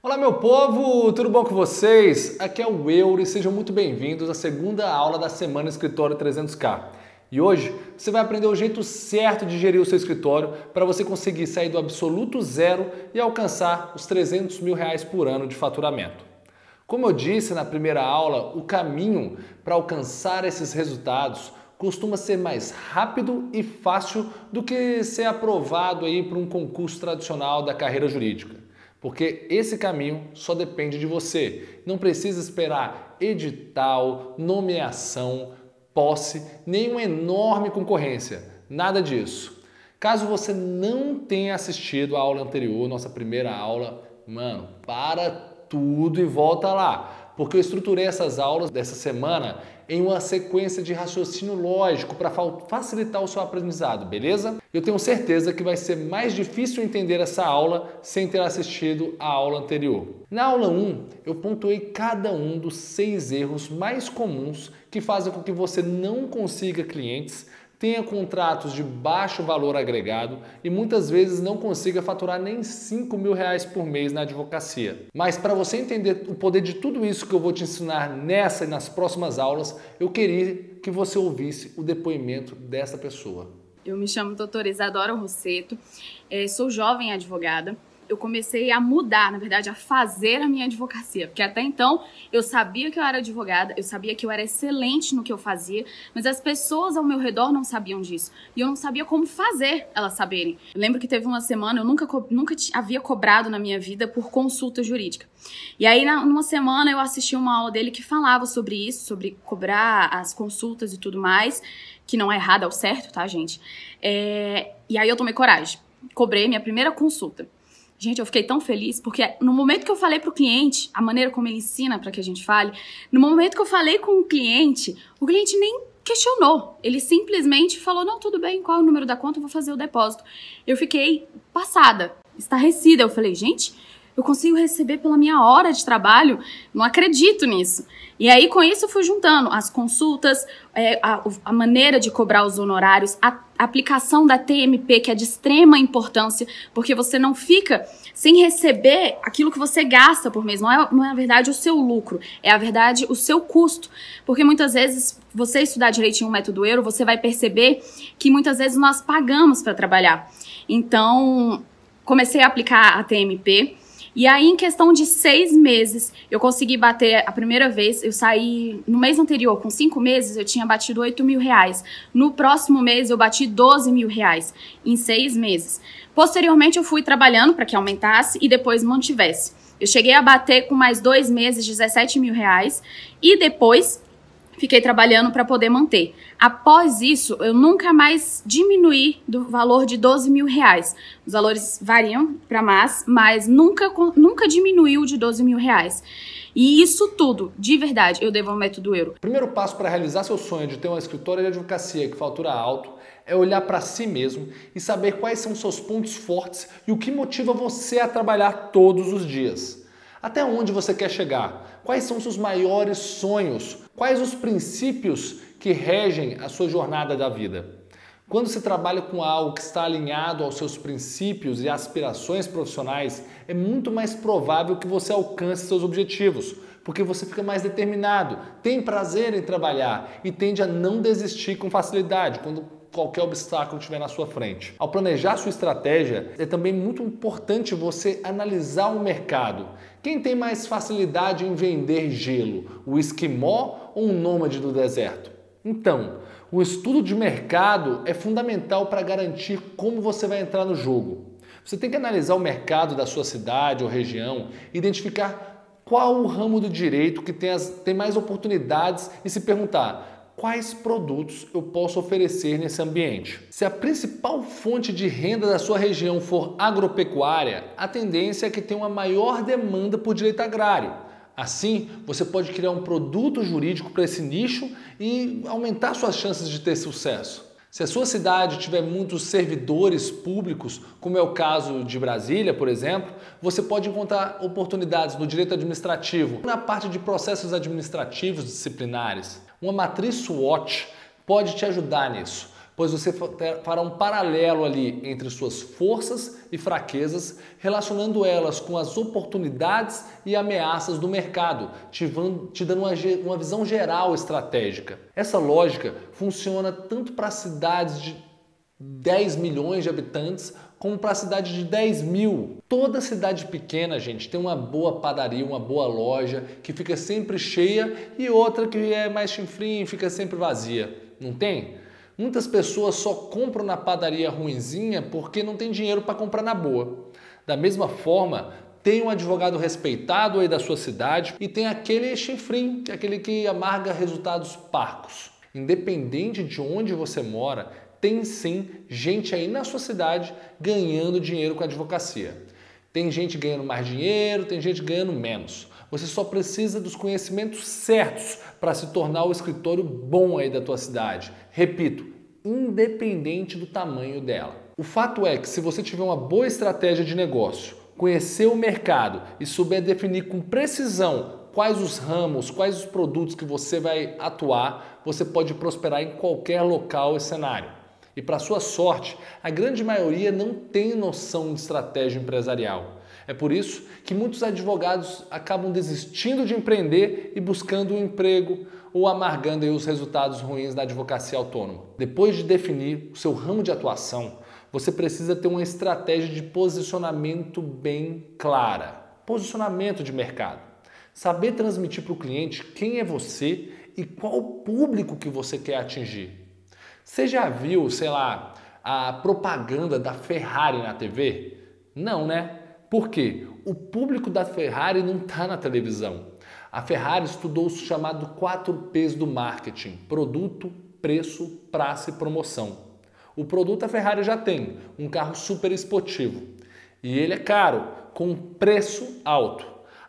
Olá, meu povo, tudo bom com vocês? Aqui é o Euro e sejam muito bem-vindos à segunda aula da Semana Escritório 300K. E hoje você vai aprender o jeito certo de gerir o seu escritório para você conseguir sair do absoluto zero e alcançar os 300 mil reais por ano de faturamento. Como eu disse na primeira aula, o caminho para alcançar esses resultados costuma ser mais rápido e fácil do que ser aprovado aí para um concurso tradicional da carreira jurídica. Porque esse caminho só depende de você. Não precisa esperar edital, nomeação, posse, nem uma enorme concorrência. Nada disso. Caso você não tenha assistido a aula anterior, nossa primeira aula, mano, para tudo e volta lá. Porque eu estruturei essas aulas dessa semana em uma sequência de raciocínio lógico para facilitar o seu aprendizado, beleza? Eu tenho certeza que vai ser mais difícil entender essa aula sem ter assistido a aula anterior. Na aula 1, eu pontuei cada um dos seis erros mais comuns que fazem com que você não consiga clientes tenha contratos de baixo valor agregado e muitas vezes não consiga faturar nem 5 mil reais por mês na advocacia. Mas para você entender o poder de tudo isso que eu vou te ensinar nessa e nas próximas aulas, eu queria que você ouvisse o depoimento dessa pessoa. Eu me chamo doutora Isadora Rosseto, eh, sou jovem advogada eu comecei a mudar, na verdade, a fazer a minha advocacia. Porque até então eu sabia que eu era advogada, eu sabia que eu era excelente no que eu fazia, mas as pessoas ao meu redor não sabiam disso. E eu não sabia como fazer elas saberem. Eu lembro que teve uma semana, eu nunca, nunca havia cobrado na minha vida por consulta jurídica. E aí, numa semana, eu assisti uma aula dele que falava sobre isso, sobre cobrar as consultas e tudo mais, que não é errado, é o certo, tá, gente? É... E aí eu tomei coragem. Cobrei minha primeira consulta. Gente, eu fiquei tão feliz porque no momento que eu falei para o cliente, a maneira como ele ensina para que a gente fale, no momento que eu falei com o cliente, o cliente nem questionou. Ele simplesmente falou: "Não, tudo bem, qual é o número da conta? Eu vou fazer o depósito". Eu fiquei passada, estarrecida. Eu falei: "Gente, eu consigo receber pela minha hora de trabalho, não acredito nisso. E aí, com isso, eu fui juntando as consultas, é, a, a, maneira de cobrar os honorários, a aplicação da TMP, que é de extrema importância, porque você não fica sem receber aquilo que você gasta por mês. Não é, não é a verdade o seu lucro, é a verdade o seu custo. Porque muitas vezes, você estudar direitinho o método euro, você vai perceber que muitas vezes nós pagamos para trabalhar. Então, comecei a aplicar a TMP. E aí, em questão de seis meses, eu consegui bater a primeira vez. Eu saí no mês anterior, com cinco meses, eu tinha batido 8 mil reais. No próximo mês, eu bati 12 mil reais em seis meses. Posteriormente, eu fui trabalhando para que aumentasse e depois mantivesse. Eu cheguei a bater com mais dois meses 17 mil reais e depois fiquei trabalhando para poder manter. Após isso, eu nunca mais diminuí do valor de 12 mil reais. Os valores variam para mais, mas nunca, nunca diminuiu de 12 mil reais. E isso tudo, de verdade, eu devo ao método euro. O primeiro passo para realizar seu sonho de ter uma escritório de advocacia que fatura alto é olhar para si mesmo e saber quais são seus pontos fortes e o que motiva você a trabalhar todos os dias. Até onde você quer chegar? Quais são seus maiores sonhos? Quais os princípios que regem a sua jornada da vida? Quando você trabalha com algo que está alinhado aos seus princípios e aspirações profissionais, é muito mais provável que você alcance seus objetivos, porque você fica mais determinado, tem prazer em trabalhar e tende a não desistir com facilidade quando qualquer obstáculo estiver na sua frente. Ao planejar sua estratégia, é também muito importante você analisar o mercado. Quem tem mais facilidade em vender gelo, o esquimó ou o nômade do deserto? Então, o estudo de mercado é fundamental para garantir como você vai entrar no jogo. Você tem que analisar o mercado da sua cidade ou região, identificar qual o ramo do direito que tem, as, tem mais oportunidades e se perguntar quais produtos eu posso oferecer nesse ambiente. Se a principal fonte de renda da sua região for agropecuária, a tendência é que tenha uma maior demanda por direito agrário. Assim, você pode criar um produto jurídico para esse nicho e aumentar suas chances de ter sucesso. Se a sua cidade tiver muitos servidores públicos, como é o caso de Brasília, por exemplo, você pode encontrar oportunidades no direito administrativo, na parte de processos administrativos disciplinares. Uma matriz SWOT pode te ajudar nisso. Pois você fará um paralelo ali entre suas forças e fraquezas, relacionando elas com as oportunidades e ameaças do mercado, te dando uma visão geral estratégica. Essa lógica funciona tanto para cidades de 10 milhões de habitantes como para a cidade de 10 mil. Toda cidade pequena, gente, tem uma boa padaria, uma boa loja que fica sempre cheia e outra que é mais chinfrim fica sempre vazia. Não tem? Muitas pessoas só compram na padaria ruinzinha porque não tem dinheiro para comprar na boa. Da mesma forma, tem um advogado respeitado aí da sua cidade e tem aquele chinfrim, é aquele que amarga resultados parcos. Independente de onde você mora, tem sim gente aí na sua cidade ganhando dinheiro com a advocacia. Tem gente ganhando mais dinheiro, tem gente ganhando menos. Você só precisa dos conhecimentos certos para se tornar o escritório bom aí da tua cidade. Repito, independente do tamanho dela. O fato é que se você tiver uma boa estratégia de negócio, conhecer o mercado e souber definir com precisão quais os ramos, quais os produtos que você vai atuar, você pode prosperar em qualquer local e cenário. E para sua sorte, a grande maioria não tem noção de estratégia empresarial. É por isso que muitos advogados acabam desistindo de empreender e buscando um emprego ou amargando os resultados ruins da advocacia autônoma. Depois de definir o seu ramo de atuação, você precisa ter uma estratégia de posicionamento bem clara. Posicionamento de mercado. Saber transmitir para o cliente quem é você e qual público que você quer atingir. Você já viu, sei lá, a propaganda da Ferrari na TV? Não, né? Por quê? O público da Ferrari não está na televisão. A Ferrari estudou o chamado 4 P's do marketing: produto, preço, praça e promoção. O produto a Ferrari já tem, um carro super esportivo. E ele é caro, com preço alto.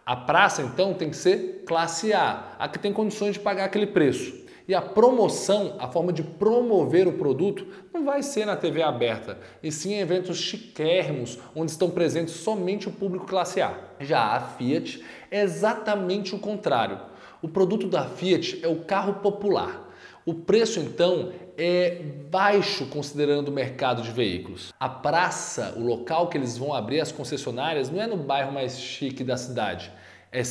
A praça então tem que ser classe A, a que tem condições de pagar aquele preço. E a promoção, a forma de promover o produto, não vai ser na TV aberta, e sim em eventos chiquérrimos, onde estão presentes somente o público classe A. Já a Fiat é exatamente o contrário. O produto da Fiat é o carro popular. O preço, então, é baixo considerando o mercado de veículos. A praça, o local que eles vão abrir as concessionárias, não é no bairro mais chique da cidade é,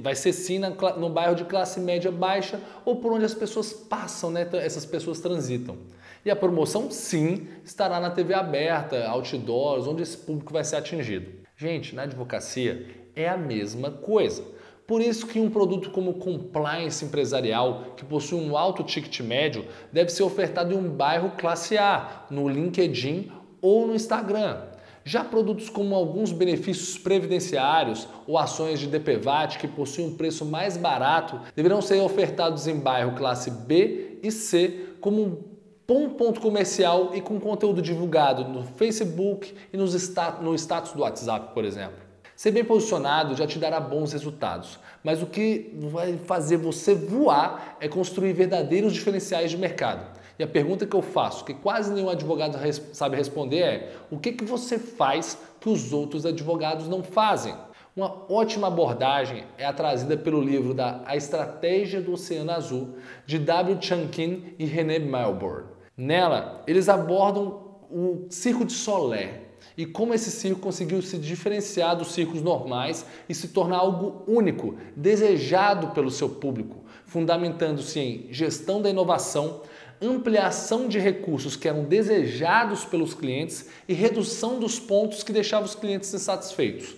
vai ser sim na, no bairro de classe média baixa ou por onde as pessoas passam, né? essas pessoas transitam. E a promoção, sim, estará na TV aberta, outdoors, onde esse público vai ser atingido. Gente, na advocacia é a mesma coisa. Por isso que um produto como compliance empresarial, que possui um alto ticket médio, deve ser ofertado em um bairro classe A, no LinkedIn ou no Instagram. Já produtos como alguns benefícios previdenciários ou ações de DPVAT que possuem um preço mais barato deverão ser ofertados em bairro classe B e C como um ponto comercial e com conteúdo divulgado no Facebook e nos no status do WhatsApp, por exemplo. Ser bem posicionado já te dará bons resultados, mas o que vai fazer você voar é construir verdadeiros diferenciais de mercado. E a pergunta que eu faço, que quase nenhum advogado sabe responder é: o que, que você faz que os outros advogados não fazem? Uma ótima abordagem é a trazida pelo livro da A Estratégia do Oceano Azul, de W. Chunkin e René Melbourne. Nela, eles abordam o Circo de Solé e como esse circo conseguiu se diferenciar dos circos normais e se tornar algo único, desejado pelo seu público, fundamentando-se em gestão da inovação, ampliação de recursos que eram desejados pelos clientes e redução dos pontos que deixavam os clientes insatisfeitos.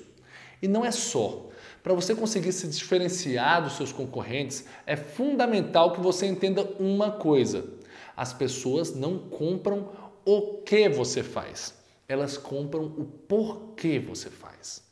E não é só. Para você conseguir se diferenciar dos seus concorrentes, é fundamental que você entenda uma coisa: as pessoas não compram o que você faz, elas compram o porquê você faz.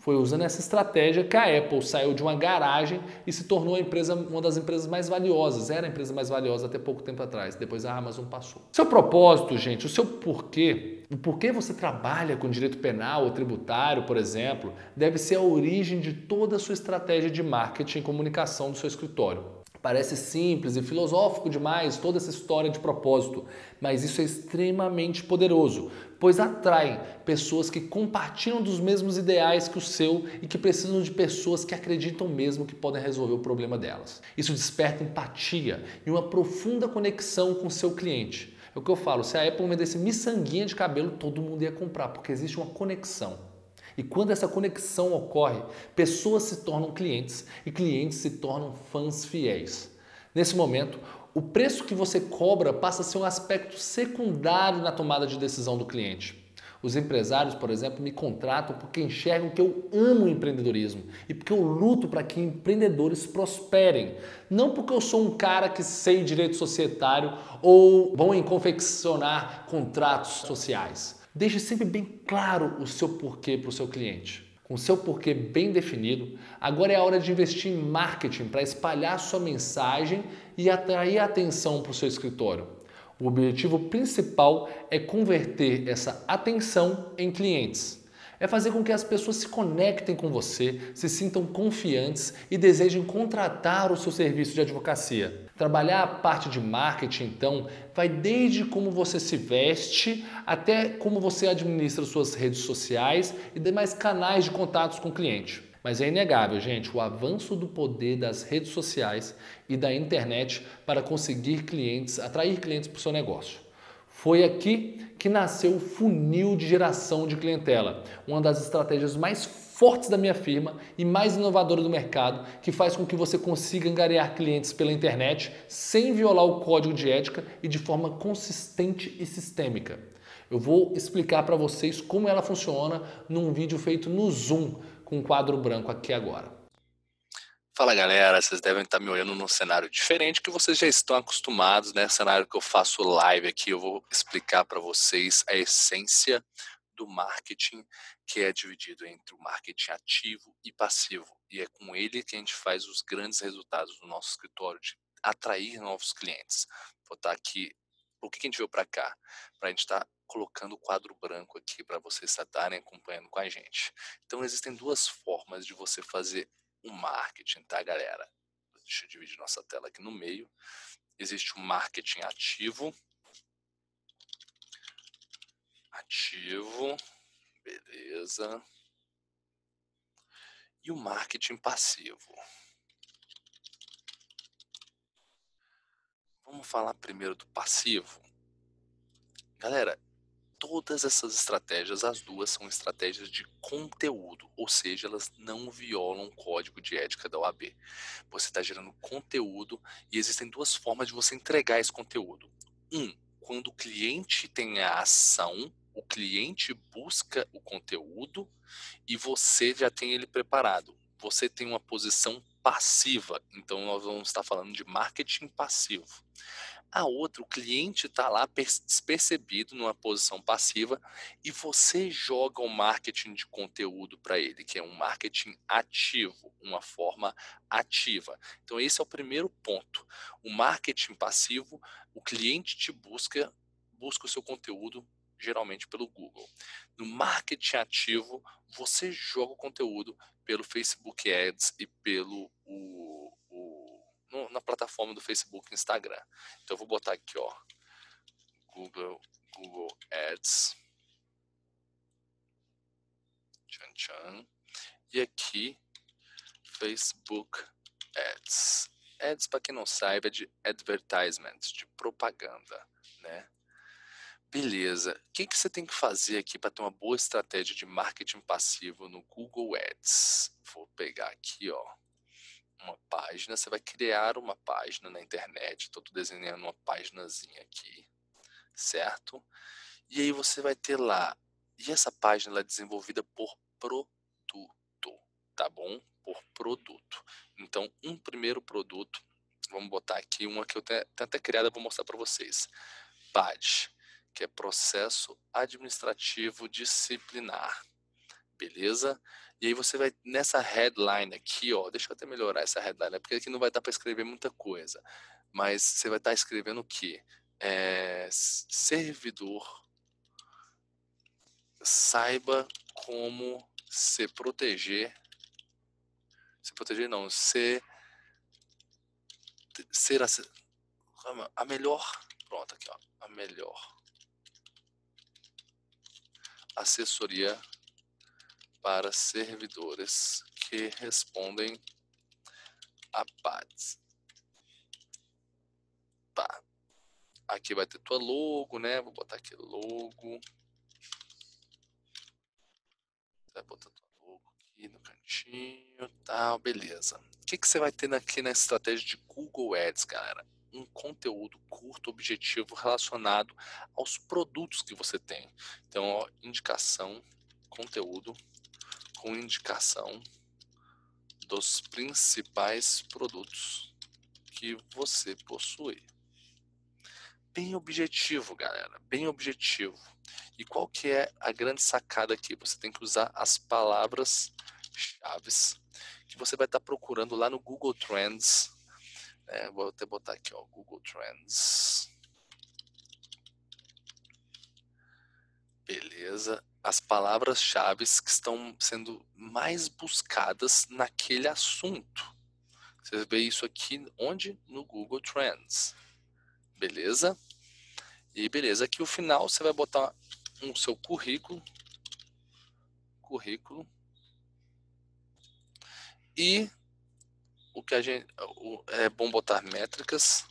Foi usando essa estratégia que a Apple saiu de uma garagem e se tornou empresa, uma das empresas mais valiosas. Era a empresa mais valiosa até pouco tempo atrás. Depois a Amazon passou. Seu propósito, gente, o seu porquê, o porquê você trabalha com direito penal ou tributário, por exemplo, deve ser a origem de toda a sua estratégia de marketing e comunicação do seu escritório. Parece simples e filosófico demais toda essa história de propósito, mas isso é extremamente poderoso, pois atrai pessoas que compartilham dos mesmos ideais que o seu e que precisam de pessoas que acreditam mesmo que podem resolver o problema delas. Isso desperta empatia e uma profunda conexão com o seu cliente. É o que eu falo, se a Apple vendesse miçanguinha de cabelo, todo mundo ia comprar, porque existe uma conexão. E quando essa conexão ocorre, pessoas se tornam clientes e clientes se tornam fãs fiéis. Nesse momento, o preço que você cobra passa a ser um aspecto secundário na tomada de decisão do cliente. Os empresários, por exemplo, me contratam porque enxergam que eu amo o empreendedorismo e porque eu luto para que empreendedores prosperem. Não porque eu sou um cara que sei direito societário ou bom em confeccionar contratos sociais. Deixe sempre bem claro o seu porquê para o seu cliente. Com seu porquê bem definido, agora é a hora de investir em marketing para espalhar sua mensagem e atrair atenção para o seu escritório. O objetivo principal é converter essa atenção em clientes. É fazer com que as pessoas se conectem com você, se sintam confiantes e desejem contratar o seu serviço de advocacia. Trabalhar a parte de marketing, então, vai desde como você se veste até como você administra suas redes sociais e demais canais de contatos com o cliente. Mas é inegável, gente, o avanço do poder das redes sociais e da internet para conseguir clientes, atrair clientes para o seu negócio. Foi aqui que nasceu o funil de geração de clientela, uma das estratégias mais fortes da minha firma e mais inovadora do mercado, que faz com que você consiga angariar clientes pela internet sem violar o código de ética e de forma consistente e sistêmica. Eu vou explicar para vocês como ela funciona num vídeo feito no Zoom, com um quadro branco aqui agora. Fala galera, vocês devem estar me olhando num cenário diferente que vocês já estão acostumados, né? Cenário que eu faço live aqui, eu vou explicar para vocês a essência do marketing, que é dividido entre o marketing ativo e passivo. E é com ele que a gente faz os grandes resultados no nosso escritório de atrair novos clientes. Vou estar aqui. O que a gente veio para cá? Para a gente estar tá colocando o quadro branco aqui para vocês estarem acompanhando com a gente. Então existem duas formas de você fazer o marketing, tá, galera? Deixa eu dividir nossa tela aqui no meio. Existe o marketing ativo. Ativo. Beleza. E o marketing passivo. Vamos falar primeiro do passivo. Galera, todas essas estratégias, as duas são estratégias de conteúdo, ou seja, elas não violam o código de ética da OAB. Você está gerando conteúdo e existem duas formas de você entregar esse conteúdo. Um, quando o cliente tem a ação, o cliente busca o conteúdo e você já tem ele preparado. Você tem uma posição passiva, então nós vamos estar falando de marketing passivo. A outra, o cliente está lá despercebido numa posição passiva e você joga o um marketing de conteúdo para ele, que é um marketing ativo, uma forma ativa. Então, esse é o primeiro ponto. O marketing passivo, o cliente te busca, busca o seu conteúdo geralmente pelo Google. No marketing ativo, você joga o conteúdo pelo Facebook Ads e pelo o, no, na plataforma do Facebook e Instagram. Então eu vou botar aqui, ó, Google, Google Ads. Tchan, tchan. E aqui, Facebook Ads. Ads, para quem não saiba, é de advertisement, de propaganda, né? Beleza. O que, que você tem que fazer aqui para ter uma boa estratégia de marketing passivo no Google Ads? Vou pegar aqui, ó uma página, você vai criar uma página na internet. Estou desenhando uma páginazinha aqui, certo? E aí você vai ter lá. E essa página é desenvolvida por produto, tá bom? Por produto. Então, um primeiro produto, vamos botar aqui uma que eu tenho até criada, vou mostrar para vocês. PAD, que é processo administrativo disciplinar. Beleza? E aí você vai nessa headline aqui, ó, deixa eu até melhorar essa headline, porque aqui não vai dar para escrever muita coisa, mas você vai estar tá escrevendo o quê? É, servidor saiba como se proteger, se proteger não, ser ser a, a melhor, pronto aqui ó, a melhor assessoria para servidores que respondem a PADs. Pá. Aqui vai ter tua logo, né? Vou botar aqui logo. Vai botar tua logo aqui no cantinho, tal, beleza. O que, que você vai ter aqui na estratégia de Google Ads, galera? Um conteúdo curto, objetivo, relacionado aos produtos que você tem. Então, ó, indicação, conteúdo com indicação dos principais produtos que você possui. Bem objetivo, galera, bem objetivo. E qual que é a grande sacada aqui? Você tem que usar as palavras-chave que você vai estar procurando lá no Google Trends. É, vou até botar aqui, ó, Google Trends. Beleza. As palavras-chave que estão sendo mais buscadas naquele assunto. Você vê isso aqui onde? No Google Trends. Beleza? E beleza, aqui o final você vai botar o um seu currículo. Currículo. E o que a gente o, é bom botar métricas.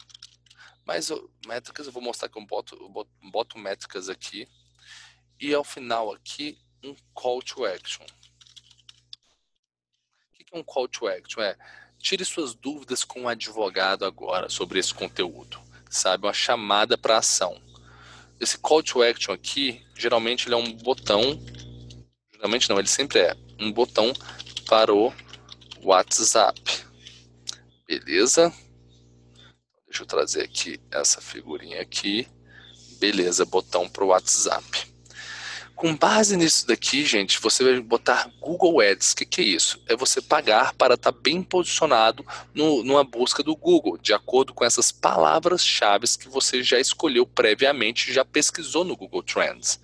Mas métricas eu vou mostrar que eu boto, eu boto, boto métricas aqui e ao final aqui, um call to action. O que é um call to action? É tire suas dúvidas com o um advogado agora sobre esse conteúdo. Sabe? Uma chamada para ação. Esse call to action aqui, geralmente ele é um botão. Geralmente não, ele sempre é um botão para o WhatsApp. Beleza? Deixa eu trazer aqui essa figurinha aqui. Beleza, botão para o WhatsApp. Com base nisso daqui, gente, você vai botar Google Ads. O que, que, é isso? É você pagar para estar tá bem posicionado no, numa busca do Google, de acordo com essas palavras-chave que você já escolheu previamente, já pesquisou no Google Trends.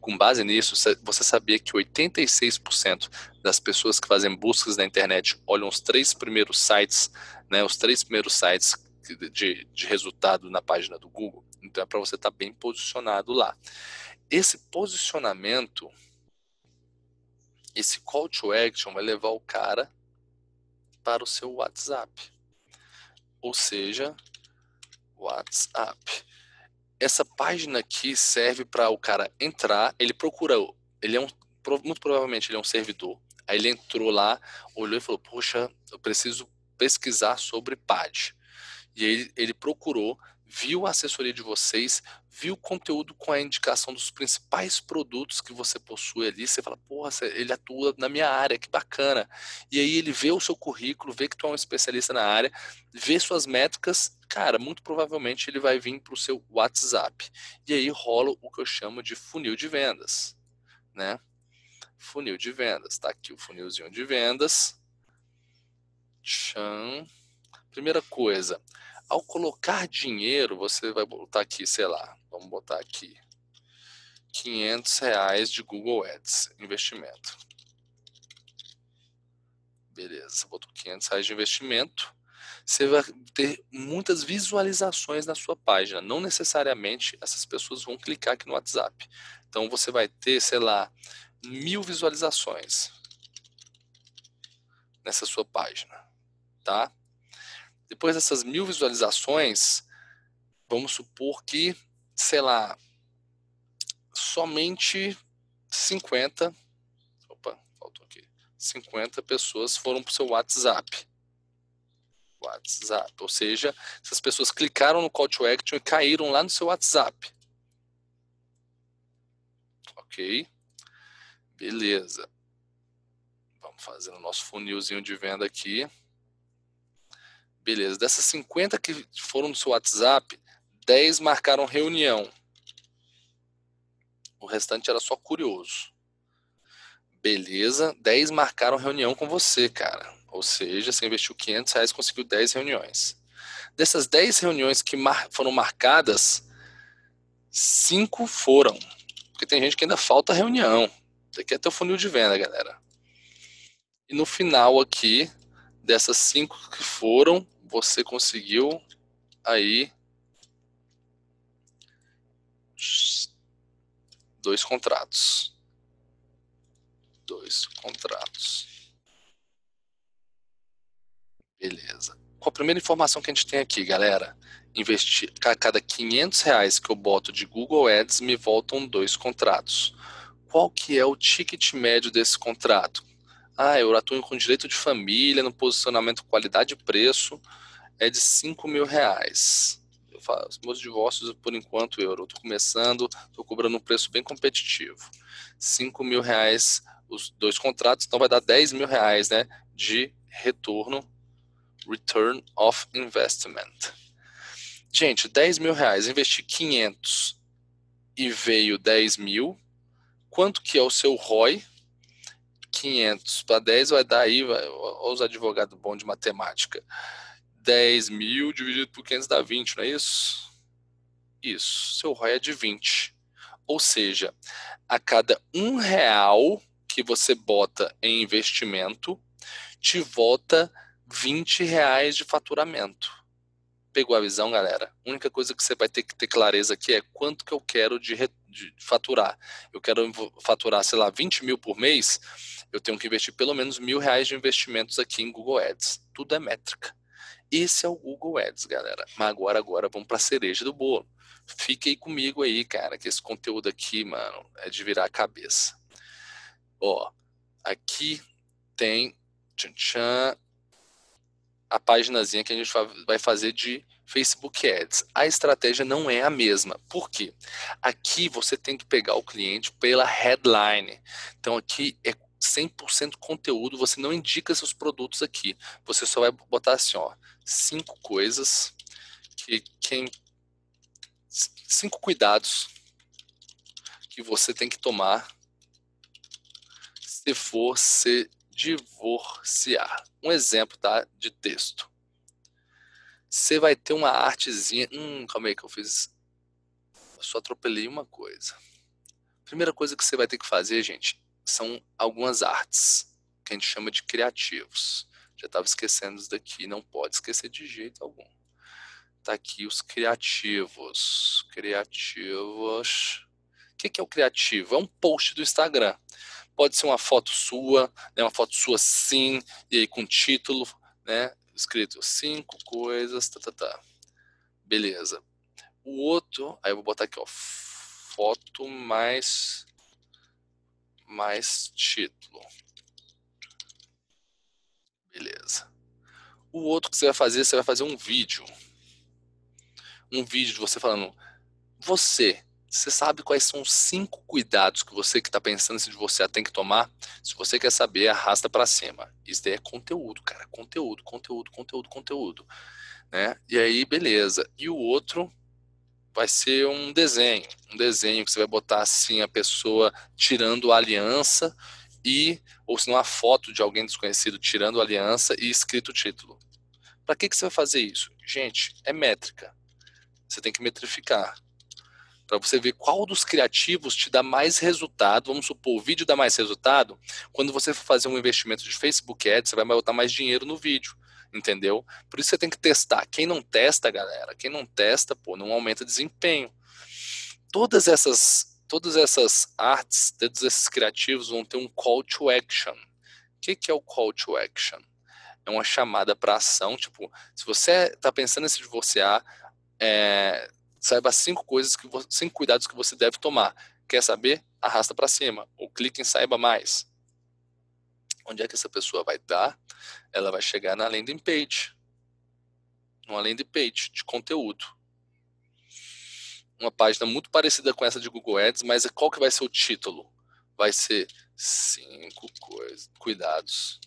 Com base nisso, você sabia que 86% das pessoas que fazem buscas na internet olham os três primeiros sites, né, os três primeiros sites de, de resultado na página do Google? Então é para você estar tá bem posicionado lá esse posicionamento, esse call to action vai levar o cara para o seu WhatsApp. Ou seja, WhatsApp. Essa página aqui serve para o cara entrar, ele procura, ele é um, muito provavelmente ele é um servidor. Aí ele entrou lá, olhou e falou: "Poxa, eu preciso pesquisar sobre PAD". E aí ele procurou viu a assessoria de vocês, viu o conteúdo com a indicação dos principais produtos que você possui ali, você fala, porra, ele atua na minha área, que bacana. E aí ele vê o seu currículo, vê que tu é um especialista na área, vê suas métricas, cara, muito provavelmente ele vai vir para o seu WhatsApp. E aí rola o que eu chamo de funil de vendas, né? Funil de vendas, tá aqui o funilzinho de vendas. Tchan. Primeira coisa, ao colocar dinheiro, você vai botar aqui, sei lá, vamos botar aqui, 500 reais de Google Ads, investimento. Beleza, botou 500 reais de investimento, você vai ter muitas visualizações na sua página. Não necessariamente essas pessoas vão clicar aqui no WhatsApp. Então você vai ter, sei lá, mil visualizações nessa sua página, tá? Depois dessas mil visualizações, vamos supor que, sei lá, somente 50, opa, faltou aqui, 50 pessoas foram para o seu WhatsApp. WhatsApp, ou seja, essas pessoas clicaram no call to action e caíram lá no seu WhatsApp. Ok? Beleza. Vamos fazer o nosso funilzinho de venda aqui. Beleza. Dessas 50 que foram no seu WhatsApp, 10 marcaram reunião. O restante era só curioso. Beleza. 10 marcaram reunião com você, cara. Ou seja, você investiu 500 reais conseguiu 10 reuniões. Dessas 10 reuniões que mar foram marcadas, 5 foram. Porque tem gente que ainda falta reunião. Daqui é teu funil de venda, galera. E no final aqui, dessas 5 que foram, você conseguiu aí dois contratos. Dois contratos. Beleza. qual a primeira informação que a gente tem aqui, galera? Investir a cada 500 reais que eu boto de Google Ads me voltam dois contratos. Qual que é o ticket médio desse contrato? Ah, eu atuo com direito de família, no posicionamento qualidade e preço, é de 5 mil reais. Eu faço, meus divórcios, por enquanto, eu estou começando, estou cobrando um preço bem competitivo. 5 mil reais os dois contratos, então vai dar 10 mil reais né, de retorno Return of Investment. Gente, 10 mil reais, investi 500 e veio 10 mil. Quanto que é o seu ROI? 500 para 10 vai dar aí, vai, os advogados bons de matemática. 10 mil dividido por 500 dá 20, não é isso? Isso, seu ROI é de 20. Ou seja, a cada um real que você bota em investimento, te volta 20 reais de faturamento. Pegou a visão, galera? A única coisa que você vai ter que ter clareza aqui é quanto que eu quero de, de faturar. Eu quero faturar, sei lá, 20 mil por mês, eu tenho que investir pelo menos mil reais de investimentos aqui em Google Ads. Tudo é métrica. Esse é o Google Ads, galera. Mas agora, agora vamos para a cereja do bolo. Fique aí comigo aí, cara, que esse conteúdo aqui, mano, é de virar a cabeça. Ó, aqui tem tchan, tchan, a paginazinha que a gente vai fazer de Facebook Ads. A estratégia não é a mesma. Por quê? Aqui você tem que pegar o cliente pela headline. Então aqui é 100% conteúdo, você não indica seus produtos aqui. Você só vai botar assim, ó, cinco coisas que quem cinco cuidados que você tem que tomar se for se divorciar. Um exemplo tá, de texto. Você vai ter uma artezinha. Hum, calma aí que eu fiz. Eu só atropelei uma coisa. Primeira coisa que você vai ter que fazer, gente, são algumas artes, que a gente chama de criativos. Já estava esquecendo isso daqui, não pode esquecer de jeito algum. Tá aqui os criativos. Criativos. O que é o criativo? É um post do Instagram. Pode ser uma foto sua, né, uma foto sua sim, e aí com título, né, escrito cinco coisas, tá, tá, tá. Beleza. O outro, aí eu vou botar aqui, ó, foto mais mais título. Beleza. O outro que você vai fazer, você vai fazer um vídeo. Um vídeo de você falando, você você sabe quais são os cinco cuidados que você que está pensando se você tem que tomar? Se você quer saber, arrasta para cima. Isso daí é conteúdo, cara. Conteúdo, conteúdo, conteúdo, conteúdo. Né? E aí, beleza. E o outro vai ser um desenho. Um desenho que você vai botar assim a pessoa tirando a aliança e, ou se não, a foto de alguém desconhecido tirando a aliança e escrito o título. Para que, que você vai fazer isso? Gente, é métrica. Você tem que metrificar para você ver qual dos criativos te dá mais resultado. Vamos supor, o vídeo dá mais resultado. Quando você for fazer um investimento de Facebook Ads, você vai botar mais dinheiro no vídeo, entendeu? Por isso você tem que testar. Quem não testa, galera, quem não testa, pô, não aumenta desempenho. Todas essas todas essas artes, todos esses criativos vão ter um call to action. O que, que é o call to action? É uma chamada para ação, tipo, se você está pensando em se divorciar, é, Saiba cinco coisas que cinco cuidados que você deve tomar. Quer saber? Arrasta para cima ou clique em saiba mais. Onde é que essa pessoa vai dar? Ela vai chegar na landing page. Numa landing page de conteúdo. Uma página muito parecida com essa de Google Ads, mas qual que vai ser o título? Vai ser cinco coisas, cuidados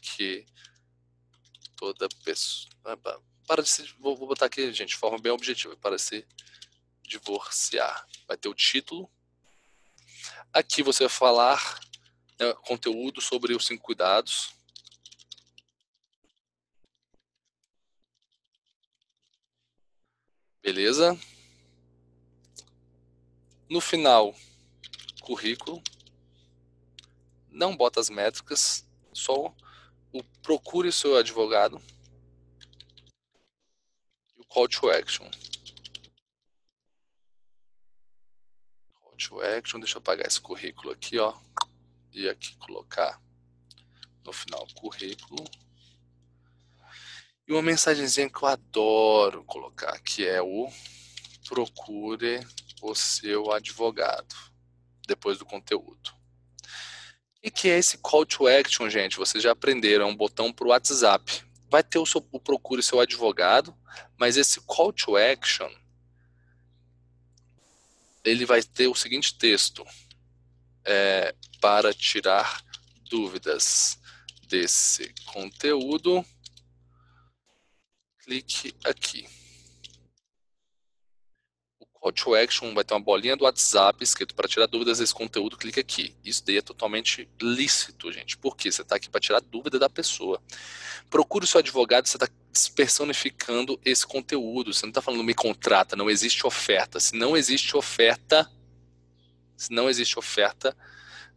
que toda pessoa para de se, vou, vou botar aqui, gente, de forma bem objetiva, para se divorciar. Vai ter o título. Aqui você vai falar né, conteúdo sobre os cinco cuidados. Beleza? No final, currículo. Não bota as métricas, só o procure seu advogado call to action. Call to action, deixa eu apagar esse currículo aqui, ó. E aqui colocar no final currículo. E uma mensagenzinha que eu adoro colocar, que é o procure o seu advogado depois do conteúdo. E que é esse call to action, gente? Vocês já aprenderam, é um botão para o WhatsApp. Vai ter o, seu, o procure seu advogado, mas esse call to action ele vai ter o seguinte texto: é, para tirar dúvidas desse conteúdo, clique aqui. O call to action vai ter uma bolinha do WhatsApp escrito para tirar dúvidas desse conteúdo, clique aqui. Isso daí é totalmente lícito, gente. Porque você está aqui para tirar dúvida da pessoa. Procure o seu advogado, você está personificando esse conteúdo. Você não está falando me contrata, não existe oferta. Se não existe oferta, se não existe oferta,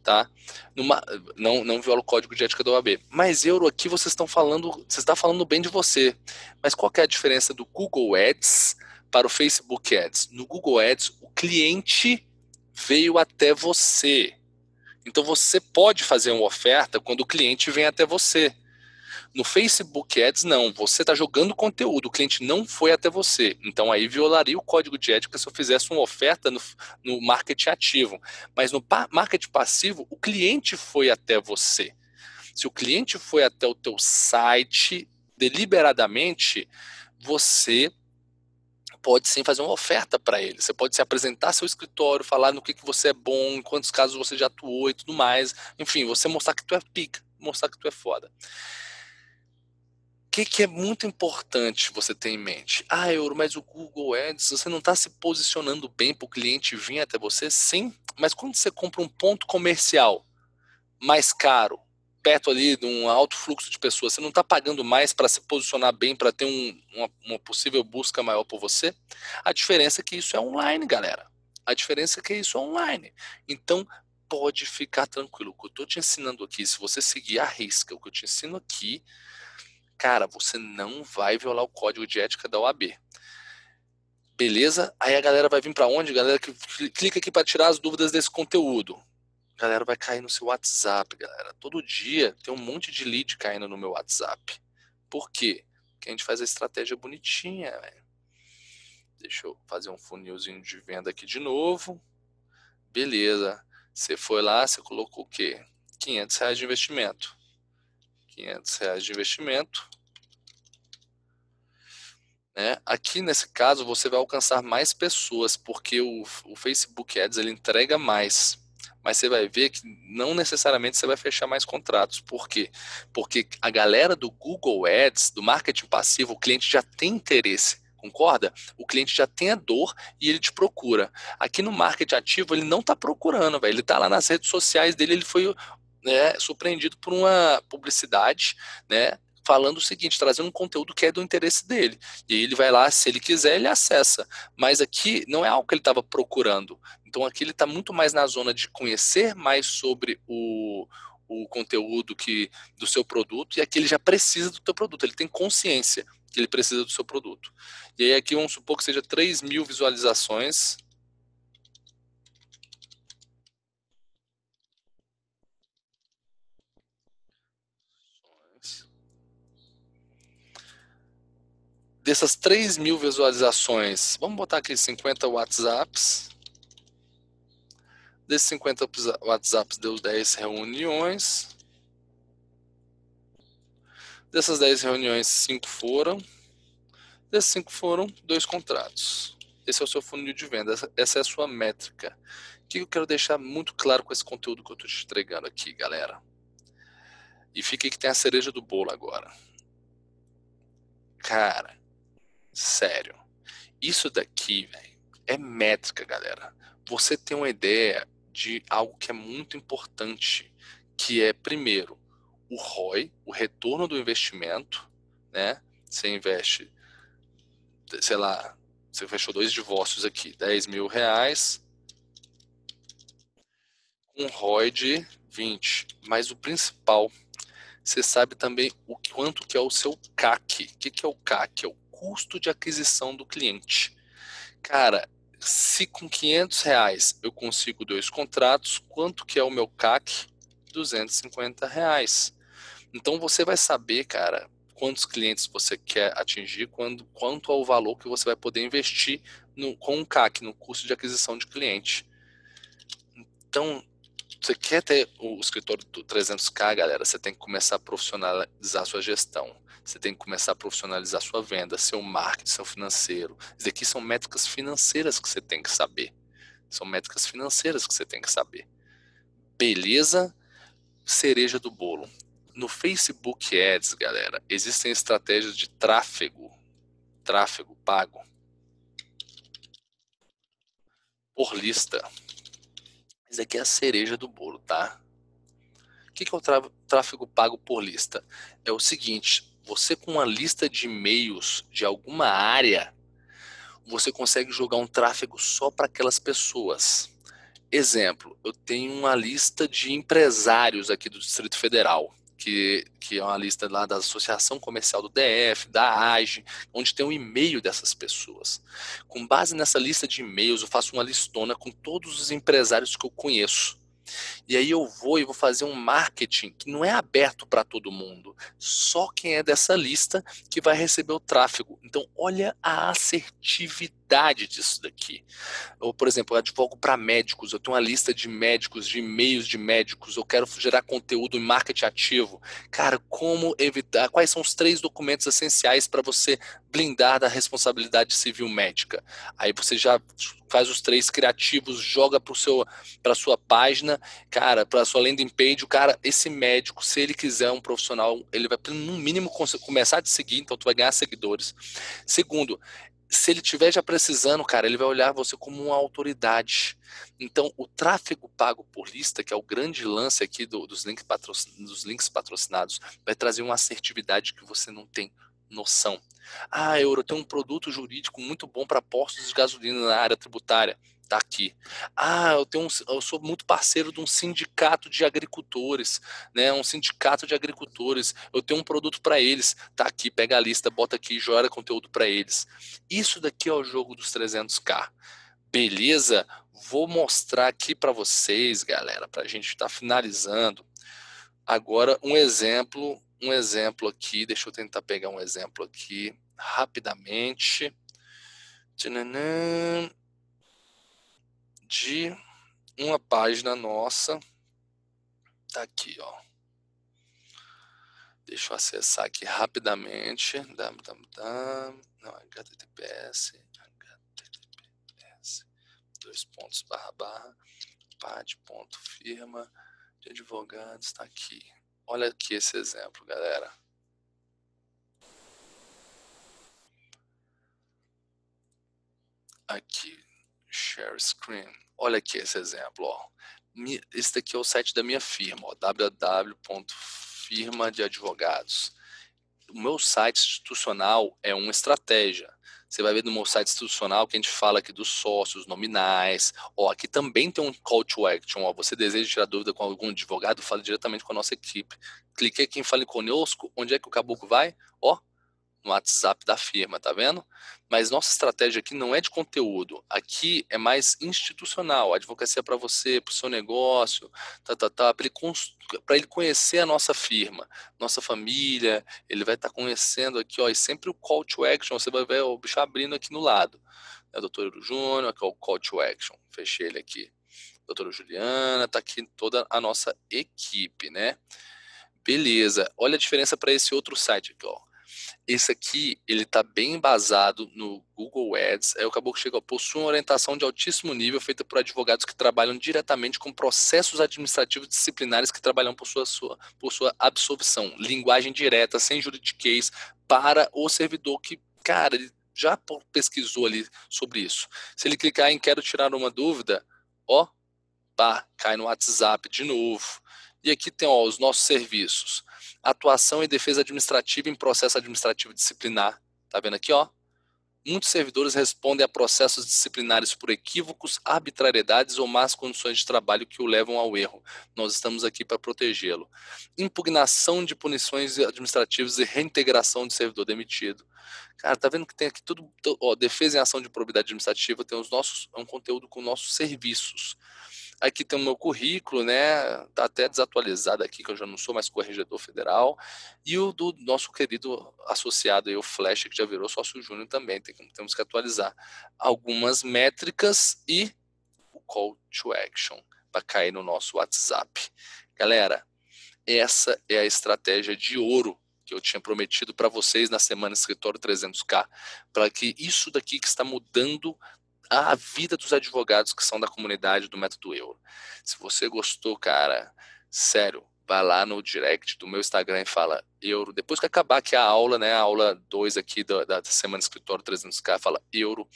tá? Numa, não, não viola o código de ética da OAB. Mas euro aqui vocês estão falando, você está falando bem de você. Mas qual é a diferença do Google Ads para o Facebook Ads? No Google Ads, o cliente veio até você. Então você pode fazer uma oferta quando o cliente vem até você. No Facebook Ads, não. Você está jogando conteúdo, o cliente não foi até você. Então aí violaria o código de ética se eu fizesse uma oferta no, no marketing ativo. Mas no marketing passivo, o cliente foi até você. Se o cliente foi até o teu site deliberadamente, você pode sim fazer uma oferta para ele. Você pode se apresentar seu escritório, falar no que, que você é bom, em quantos casos você já atuou e tudo mais. Enfim, você mostrar que tu é pica, mostrar que tu é foda que, que é muito importante você ter em mente? Ah, Euro, mas o Google Ads, você não está se posicionando bem para o cliente vir até você? Sim, mas quando você compra um ponto comercial mais caro, perto ali de um alto fluxo de pessoas, você não está pagando mais para se posicionar bem, para ter um, uma, uma possível busca maior por você? A diferença é que isso é online, galera. A diferença é que isso é online. Então, pode ficar tranquilo. O que eu estou te ensinando aqui, se você seguir a risca, o que eu te ensino aqui, cara, você não vai violar o código de ética da OAB. Beleza? Aí a galera vai vir para onde? Galera que clica aqui para tirar as dúvidas desse conteúdo. A galera vai cair no seu WhatsApp, galera. Todo dia tem um monte de lead caindo no meu WhatsApp. Por quê? Porque a gente faz a estratégia bonitinha, velho. Deixa eu fazer um funilzinho de venda aqui de novo. Beleza. Você foi lá, você colocou o quê? 500 reais de investimento. 500 reais de investimento. Né? Aqui nesse caso você vai alcançar mais pessoas porque o, o Facebook Ads ele entrega mais, mas você vai ver que não necessariamente você vai fechar mais contratos. Por quê? Porque a galera do Google Ads, do marketing passivo, o cliente já tem interesse. Concorda? O cliente já tem a dor e ele te procura. Aqui no marketing ativo, ele não está procurando, velho. Ele está lá nas redes sociais dele, ele foi né, surpreendido por uma publicidade, né, falando o seguinte, trazendo um conteúdo que é do interesse dele. E ele vai lá, se ele quiser, ele acessa. Mas aqui não é algo que ele estava procurando. Então aqui ele está muito mais na zona de conhecer mais sobre o, o conteúdo que do seu produto e aqui ele já precisa do teu produto, ele tem consciência que ele precisa do seu produto. E aí aqui vamos supor que seja 3 mil visualizações dessas 3 mil visualizações, vamos botar aqui 50 WhatsApps. Desses 50 WhatsApps deu 10 reuniões. Dessas 10 reuniões, 5 foram. Desses 5 foram, dois contratos. Esse é o seu funil de venda, essa é a sua métrica. O que eu quero deixar muito claro com esse conteúdo que eu estou te entregando aqui, galera? E fique que tem a cereja do bolo agora. Cara, Sério. Isso daqui, velho, é métrica, galera. Você tem uma ideia de algo que é muito importante, que é, primeiro, o ROI, o retorno do investimento, né? Você investe, sei lá, você fechou dois divórcios aqui, 10 mil reais, um ROI de 20. Mas o principal, você sabe também o quanto que é o seu CAC. O que, que é o CAC? É o custo de aquisição do cliente. Cara, se com 500 reais eu consigo dois contratos, quanto que é o meu CAC? 250 reais. Então você vai saber, cara, quantos clientes você quer atingir, quando, quanto ao valor que você vai poder investir no, com o CAC, no custo de aquisição de cliente. Então, você quer ter o escritório do 300k, galera, você tem que começar a profissionalizar a sua gestão. Você tem que começar a profissionalizar sua venda, seu marketing, seu financeiro. Isso aqui são métricas financeiras que você tem que saber. São métricas financeiras que você tem que saber. Beleza? Cereja do bolo. No Facebook Ads, galera, existem estratégias de tráfego, tráfego pago por lista. Isso aqui é a cereja do bolo, tá? O que é o tráfego pago por lista? É o seguinte: você com uma lista de e-mails de alguma área, você consegue jogar um tráfego só para aquelas pessoas. Exemplo, eu tenho uma lista de empresários aqui do Distrito Federal que, que é uma lista lá da Associação Comercial do DF, da AGE, onde tem um e-mail dessas pessoas. Com base nessa lista de e-mails, eu faço uma listona com todos os empresários que eu conheço. E aí eu vou e vou fazer um marketing que não é aberto para todo mundo. Só quem é dessa lista que vai receber o tráfego. Então, olha a assertividade disso daqui. Ou, por exemplo, eu advogo para médicos, eu tenho uma lista de médicos, de e-mails de médicos, eu quero gerar conteúdo em marketing ativo. Cara, como evitar? Quais são os três documentos essenciais para você blindar da responsabilidade civil médica? Aí você já faz os três criativos, joga para sua página, cara, para sua landing page, o cara, esse médico, se ele quiser um profissional, ele vai no mínimo começar a te seguir, então tu vai ganhar seguidores. Segundo, se ele tiver já precisando, cara, ele vai olhar você como uma autoridade. Então, o tráfego pago por lista, que é o grande lance aqui do, dos, links dos links patrocinados, vai trazer uma assertividade que você não tem noção. Ah, eu tenho um produto jurídico muito bom para postos de gasolina na área tributária. Tá aqui. Ah, eu tenho um, eu sou muito parceiro de um sindicato de agricultores, né? Um sindicato de agricultores. Eu tenho um produto para eles. Tá aqui, pega a lista, bota aqui joga conteúdo para eles. Isso daqui é o jogo dos 300k. Beleza? Vou mostrar aqui para vocês, galera, para a gente estar tá finalizando. Agora um exemplo um exemplo aqui, deixa eu tentar pegar um exemplo aqui rapidamente. De uma página nossa. Tá aqui, ó. Deixa eu acessar aqui rapidamente. Não, HTTPS. HTTPS. Dois pontos barra barra. Pad ponto firma de advogados. Está aqui. Olha aqui esse exemplo, galera. Aqui, share screen. Olha aqui esse exemplo, ó. Esse daqui é o site da minha firma, www.firma de advogados. O meu site institucional é uma estratégia. Você vai ver no meu site institucional que a gente fala aqui dos sócios nominais. Ó, aqui também tem um call to action. Ó, você deseja tirar dúvida com algum advogado, fale diretamente com a nossa equipe. Clique aqui em Fale Conosco. Onde é que o caboclo vai? Ó, no WhatsApp da firma, tá vendo? Mas nossa estratégia aqui não é de conteúdo, aqui é mais institucional, advocacia é para você, para o seu negócio, tá, tá, tá, para ele, ele, conhecer a nossa firma, nossa família, ele vai estar tá conhecendo aqui, ó, e sempre o call to action, você vai ver o bicho abrindo aqui no lado. É o doutor Júnior, aqui é o call to action, fechei ele aqui. Doutora Juliana, tá aqui toda a nossa equipe, né? Beleza, olha a diferença para esse outro site aqui, ó esse aqui, ele está bem embasado no Google Ads. Aí o caboclo chega, possui uma orientação de altíssimo nível feita por advogados que trabalham diretamente com processos administrativos disciplinares que trabalham por sua, sua, por sua. Linguagem direta, sem juridiquês, para o servidor que, cara, ele já pesquisou ali sobre isso. Se ele clicar em quero tirar uma dúvida, ó, pá, cai no WhatsApp de novo. E aqui tem ó, os nossos serviços atuação e defesa administrativa em processo administrativo disciplinar. Tá vendo aqui, ó? Muitos servidores respondem a processos disciplinares por equívocos, arbitrariedades ou más condições de trabalho que o levam ao erro. Nós estamos aqui para protegê-lo. Impugnação de punições administrativas e reintegração de servidor demitido. Cara, tá vendo que tem aqui tudo, ó, defesa em ação de probidade administrativa, tem os nossos, é um conteúdo com nossos serviços. Aqui tem o meu currículo, né? Tá até desatualizado aqui, que eu já não sou mais corregedor federal. E o do nosso querido associado aí, o Flash, que já virou sócio júnior também. Tem, temos que atualizar algumas métricas e o call to action para cair no nosso WhatsApp. Galera, essa é a estratégia de ouro que eu tinha prometido para vocês na semana Escritório 300K, para que isso daqui que está mudando a vida dos advogados que são da comunidade do Método Euro. Se você gostou, cara, sério, vai lá no direct do meu Instagram e fala euro. Depois que acabar aqui a aula, né, a aula 2 aqui da, da semana Escritório 300K, fala euro,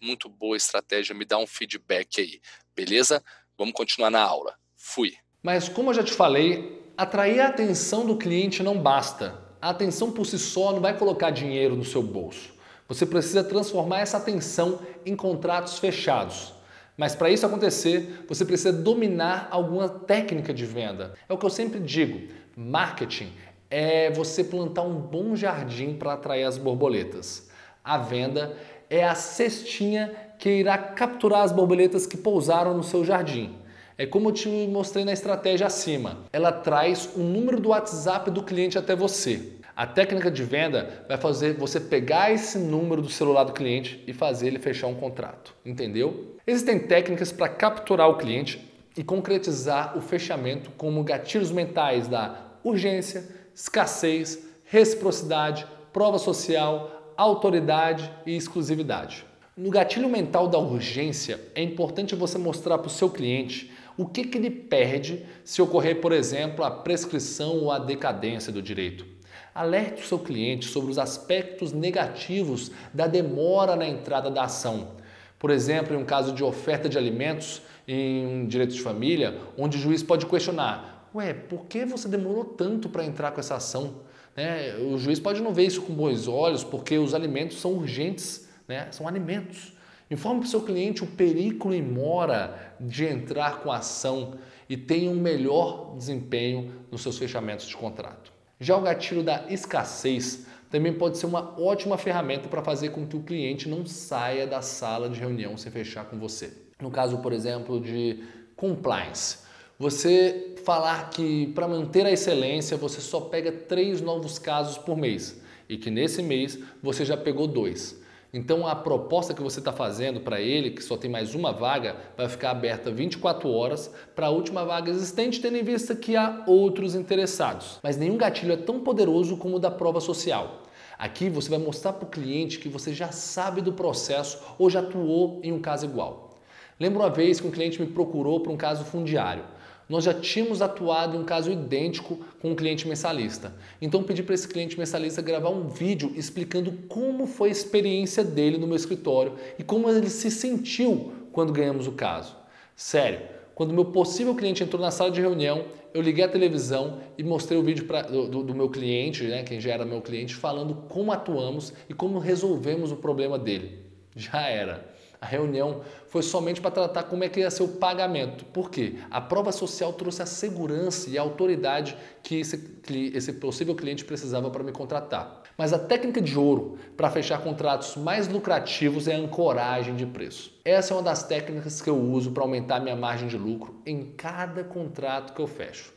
muito boa estratégia, me dá um feedback aí, beleza? Vamos continuar na aula. Fui. Mas como eu já te falei, atrair a atenção do cliente não basta a atenção por si só não vai colocar dinheiro no seu bolso. Você precisa transformar essa atenção em contratos fechados. Mas para isso acontecer, você precisa dominar alguma técnica de venda. É o que eu sempre digo: marketing é você plantar um bom jardim para atrair as borboletas. A venda é a cestinha que irá capturar as borboletas que pousaram no seu jardim. É como eu te mostrei na estratégia acima. Ela traz o número do WhatsApp do cliente até você. A técnica de venda vai fazer você pegar esse número do celular do cliente e fazer ele fechar um contrato. Entendeu? Existem técnicas para capturar o cliente e concretizar o fechamento como gatilhos mentais da urgência, escassez, reciprocidade, prova social, autoridade e exclusividade. No gatilho mental da urgência, é importante você mostrar para o seu cliente o que, que ele perde se ocorrer, por exemplo, a prescrição ou a decadência do direito. Alerte o seu cliente sobre os aspectos negativos da demora na entrada da ação. Por exemplo, em um caso de oferta de alimentos em um direito de família, onde o juiz pode questionar: Ué, por que você demorou tanto para entrar com essa ação? Né? O juiz pode não ver isso com bons olhos, porque os alimentos são urgentes, né? são alimentos. Informe para o seu cliente o perigo e mora de entrar com a ação e tenha um melhor desempenho nos seus fechamentos de contrato. Já o gatilho da escassez também pode ser uma ótima ferramenta para fazer com que o cliente não saia da sala de reunião sem fechar com você. No caso, por exemplo, de compliance, você falar que para manter a excelência você só pega três novos casos por mês e que nesse mês você já pegou dois. Então a proposta que você está fazendo para ele, que só tem mais uma vaga, vai ficar aberta 24 horas para a última vaga existente, tendo em vista que há outros interessados. Mas nenhum gatilho é tão poderoso como o da prova social. Aqui você vai mostrar para o cliente que você já sabe do processo ou já atuou em um caso igual. Lembra uma vez que um cliente me procurou para um caso fundiário nós já tínhamos atuado em um caso idêntico com um cliente mensalista. Então pedi para esse cliente mensalista gravar um vídeo explicando como foi a experiência dele no meu escritório e como ele se sentiu quando ganhamos o caso. Sério, quando meu possível cliente entrou na sala de reunião, eu liguei a televisão e mostrei o vídeo pra, do, do, meu cliente, né, quem já era meu cliente, falando como atuamos e como resolvemos o problema dele. Já era. A reunião foi somente para tratar como é que ia ser o pagamento. Por quê? A prova social trouxe a segurança e a autoridade que esse, esse possível cliente precisava para me contratar. Mas a técnica de ouro para fechar contratos mais lucrativos é a ancoragem de preço. Essa é uma das técnicas que eu uso para aumentar minha margem de lucro em cada contrato que eu fecho.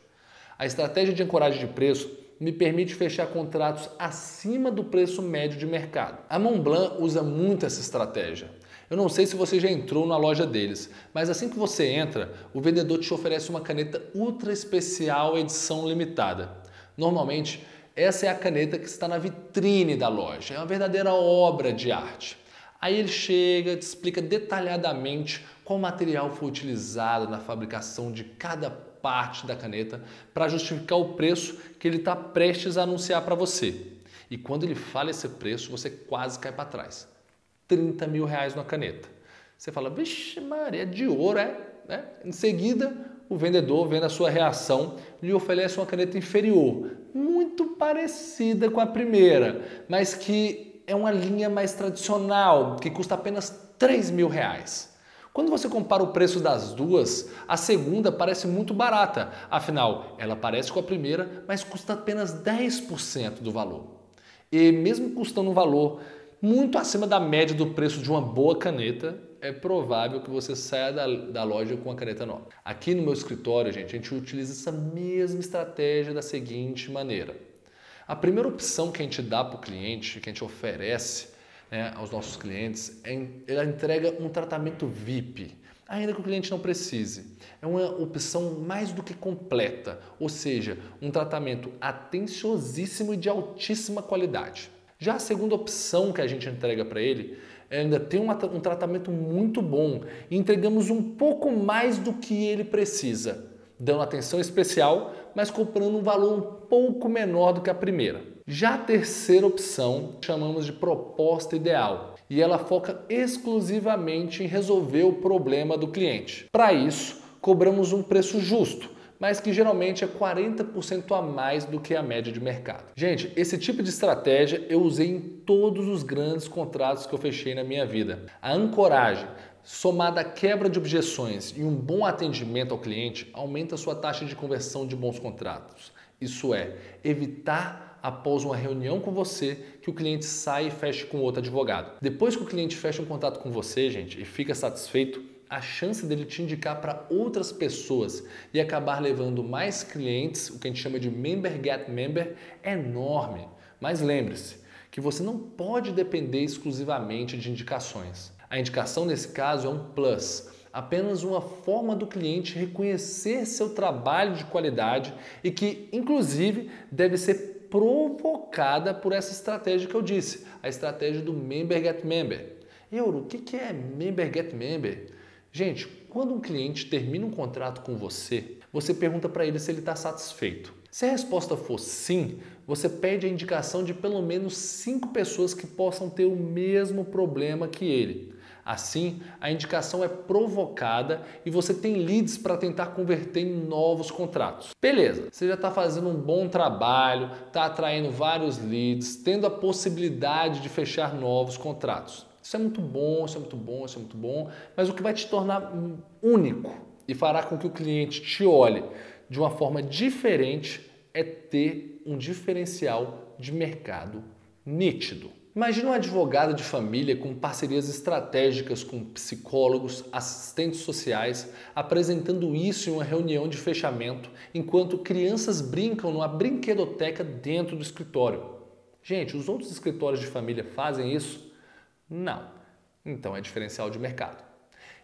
A estratégia de ancoragem de preço me permite fechar contratos acima do preço médio de mercado. A Montblanc usa muito essa estratégia. Eu não sei se você já entrou na loja deles, mas assim que você entra, o vendedor te oferece uma caneta ultra especial edição limitada. Normalmente, essa é a caneta que está na vitrine da loja, é uma verdadeira obra de arte. Aí ele chega, te explica detalhadamente qual material foi utilizado na fabricação de cada parte da caneta para justificar o preço que ele está prestes a anunciar para você. E quando ele fala esse preço, você quase cai para trás. 30 mil reais numa caneta. Você fala, vixe Maria, é de ouro, é? Né? Em seguida, o vendedor, vendo a sua reação, lhe oferece uma caneta inferior, muito parecida com a primeira, mas que é uma linha mais tradicional, que custa apenas 3 mil reais. Quando você compara o preço das duas, a segunda parece muito barata, afinal, ela parece com a primeira, mas custa apenas 10% do valor. E mesmo custando um valor muito acima da média do preço de uma boa caneta, é provável que você saia da, da loja com a caneta nova. Aqui no meu escritório, gente, a gente utiliza essa mesma estratégia da seguinte maneira. A primeira opção que a gente dá para o cliente, que a gente oferece né, aos nossos clientes, é ela entrega um tratamento VIP, ainda que o cliente não precise. É uma opção mais do que completa, ou seja, um tratamento atenciosíssimo e de altíssima qualidade. Já a segunda opção que a gente entrega para ele ainda tem uma, um tratamento muito bom e entregamos um pouco mais do que ele precisa, dando atenção especial, mas comprando um valor um pouco menor do que a primeira. Já a terceira opção chamamos de proposta ideal e ela foca exclusivamente em resolver o problema do cliente. Para isso, cobramos um preço justo, mas que geralmente é 40% a mais do que a média de mercado. Gente, esse tipo de estratégia eu usei em todos os grandes contratos que eu fechei na minha vida. A ancoragem, somada à quebra de objeções e um bom atendimento ao cliente, aumenta sua taxa de conversão de bons contratos. Isso é, evitar após uma reunião com você que o cliente saia e feche com outro advogado. Depois que o cliente fecha um contrato com você, gente, e fica satisfeito, a chance dele te indicar para outras pessoas e acabar levando mais clientes, o que a gente chama de member get member, é enorme. Mas lembre-se que você não pode depender exclusivamente de indicações. A indicação nesse caso é um plus, apenas uma forma do cliente reconhecer seu trabalho de qualidade e que, inclusive, deve ser provocada por essa estratégia que eu disse, a estratégia do Member Get Member. Euro, o que é Member Get Member? Gente, quando um cliente termina um contrato com você, você pergunta para ele se ele está satisfeito. Se a resposta for sim, você pede a indicação de pelo menos cinco pessoas que possam ter o mesmo problema que ele. Assim, a indicação é provocada e você tem leads para tentar converter em novos contratos. Beleza, você já está fazendo um bom trabalho, está atraindo vários leads, tendo a possibilidade de fechar novos contratos. Isso é muito bom, isso é muito bom, isso é muito bom, mas o que vai te tornar único e fará com que o cliente te olhe de uma forma diferente é ter um diferencial de mercado nítido. Imagina um advogado de família com parcerias estratégicas com psicólogos, assistentes sociais, apresentando isso em uma reunião de fechamento, enquanto crianças brincam numa brinquedoteca dentro do escritório. Gente, os outros escritórios de família fazem isso? Não. Então é diferencial de mercado.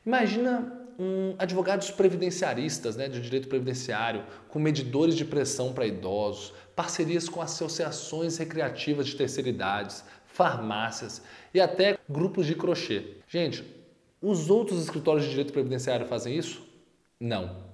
Imagina um, advogados previdenciaristas né, de direito previdenciário, com medidores de pressão para idosos, parcerias com associações recreativas de terceira farmácias e até grupos de crochê. Gente, os outros escritórios de direito previdenciário fazem isso? Não.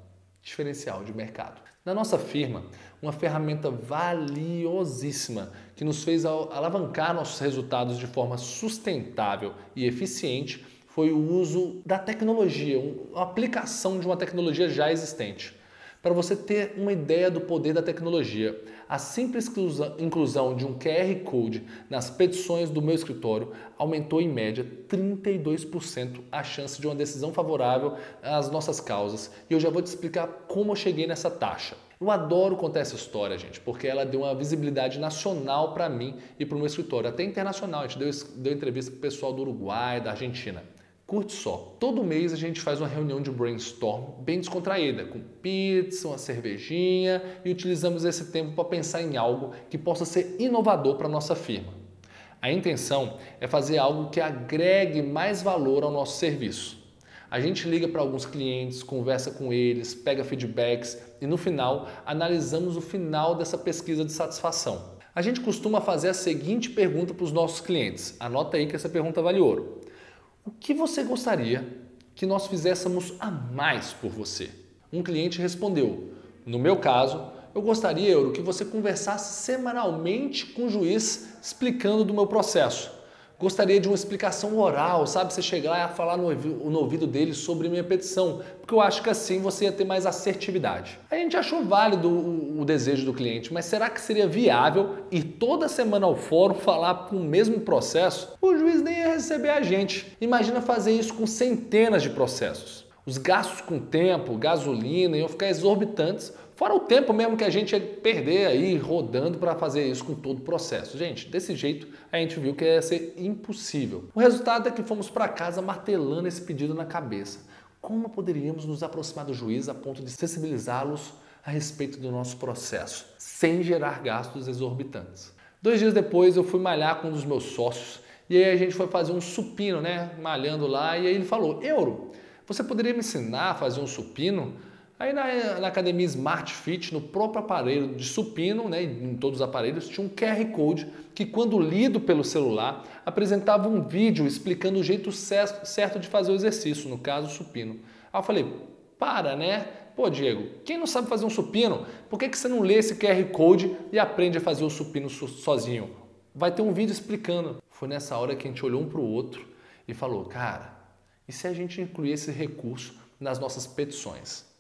Diferencial de mercado. Na nossa firma, uma ferramenta valiosíssima que nos fez alavancar nossos resultados de forma sustentável e eficiente foi o uso da tecnologia, a aplicação de uma tecnologia já existente. Para você ter uma ideia do poder da tecnologia, a simples inclusão de um QR Code nas petições do meu escritório aumentou em média 32% a chance de uma decisão favorável às nossas causas. E eu já vou te explicar como eu cheguei nessa taxa. Eu adoro contar essa história, gente, porque ela deu uma visibilidade nacional para mim e para o meu escritório, até internacional. A gente deu, deu entrevista para o pessoal do Uruguai, da Argentina. Curte só, todo mês a gente faz uma reunião de brainstorm bem descontraída, com pizza, uma cervejinha e utilizamos esse tempo para pensar em algo que possa ser inovador para a nossa firma. A intenção é fazer algo que agregue mais valor ao nosso serviço. A gente liga para alguns clientes, conversa com eles, pega feedbacks e no final analisamos o final dessa pesquisa de satisfação. A gente costuma fazer a seguinte pergunta para os nossos clientes. Anota aí que essa pergunta vale ouro. O que você gostaria que nós fizéssemos a mais por você? Um cliente respondeu: No meu caso, eu gostaria, Euro, que você conversasse semanalmente com o juiz explicando do meu processo gostaria de uma explicação oral, sabe? Você chegar e falar no ouvido, no ouvido dele sobre minha petição, porque eu acho que assim você ia ter mais assertividade. A gente achou válido o, o desejo do cliente, mas será que seria viável ir toda semana ao fórum falar com o mesmo processo? O juiz nem ia receber a gente. Imagina fazer isso com centenas de processos. Os gastos com tempo, gasolina iam ficar exorbitantes, fora o tempo mesmo que a gente ia perder aí rodando para fazer isso com todo o processo. Gente, desse jeito a gente viu que ia ser impossível. O resultado é que fomos para casa martelando esse pedido na cabeça. Como poderíamos nos aproximar do juiz a ponto de sensibilizá-los a respeito do nosso processo, sem gerar gastos exorbitantes? Dois dias depois eu fui malhar com um dos meus sócios e aí a gente foi fazer um supino, né? Malhando lá, e aí ele falou: Euro, você poderia me ensinar a fazer um supino? Aí na, na, academia Smart Fit, no próprio aparelho de supino, né, em todos os aparelhos, tinha um QR Code que, quando lido pelo celular, apresentava um vídeo explicando o jeito certo de fazer o exercício, no caso, o supino. Aí eu falei, para, né? Pô, Diego, quem não sabe fazer um supino, por que, que você não lê esse QR Code e aprende a fazer o supino sozinho? Vai ter um vídeo explicando. Foi nessa hora que a gente olhou um para o outro e falou, cara, e se a gente incluir esse recurso nas nossas petições?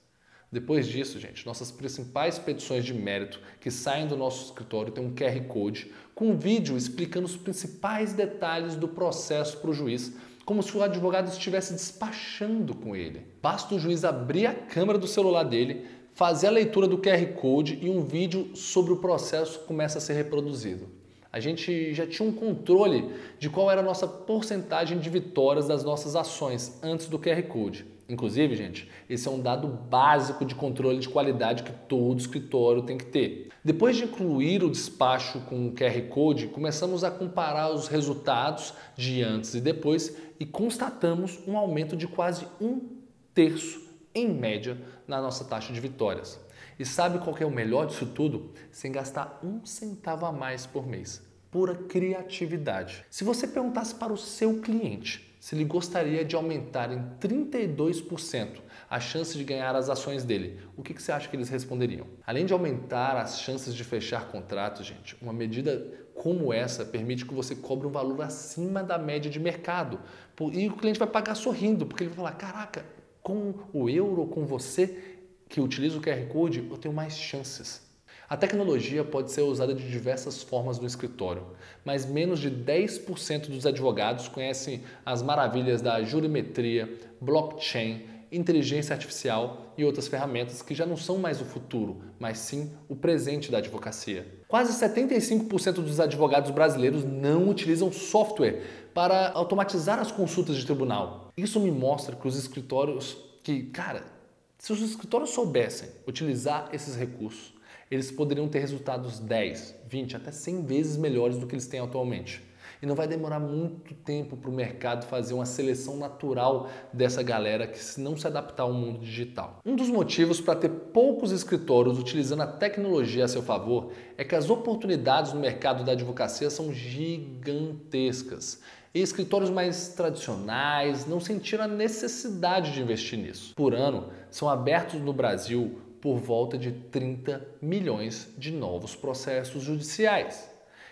Depois disso, gente, nossas principais petições de mérito que saem do nosso escritório tem um QR Code com um vídeo explicando os principais detalhes do processo para o juiz, como se o advogado estivesse despachando com ele. Basta o juiz abrir a câmera do celular dele, fazer a leitura do QR Code e um vídeo sobre o processo começa a ser reproduzido. A gente já tinha um controle de qual era a nossa porcentagem de vitórias das nossas ações antes do QR Code. Inclusive, gente, esse é um dado básico de controle de qualidade que todo escritório tem que ter. Depois de incluir o despacho com o QR Code, começamos a comparar os resultados de antes e depois e constatamos um aumento de quase um terço, em média, na nossa taxa de vitórias. E sabe qual é o melhor disso tudo? Sem gastar um centavo a mais por mês. Pura criatividade. Se você perguntasse para o seu cliente se ele gostaria de aumentar em 32% a chance de ganhar as ações dele, o que, que você acha que eles responderiam? Além de aumentar as chances de fechar contratos, gente, uma medida como essa permite que você cobre um valor acima da média de mercado. E o cliente vai pagar sorrindo, porque ele vai falar: caraca, com o euro, com você que utiliza o QR Code, eu tenho mais chances. A tecnologia pode ser usada de diversas formas no escritório, mas menos de 10% dos advogados conhecem as maravilhas da jurimetria, blockchain, inteligência artificial e outras ferramentas que já não são mais o futuro, mas sim o presente da advocacia. Quase 75% dos advogados brasileiros não utilizam software para automatizar as consultas de tribunal. Isso me mostra que os escritórios que, cara, se os escritórios soubessem utilizar esses recursos, eles poderiam ter resultados 10, 20, até 100 vezes melhores do que eles têm atualmente. E não vai demorar muito tempo para o mercado fazer uma seleção natural dessa galera que não se adaptar ao mundo digital. Um dos motivos para ter poucos escritórios utilizando a tecnologia a seu favor é que as oportunidades no mercado da advocacia são gigantescas. E escritórios mais tradicionais não sentiram a necessidade de investir nisso. Por ano, são abertos no Brasil por volta de 30 milhões de novos processos judiciais.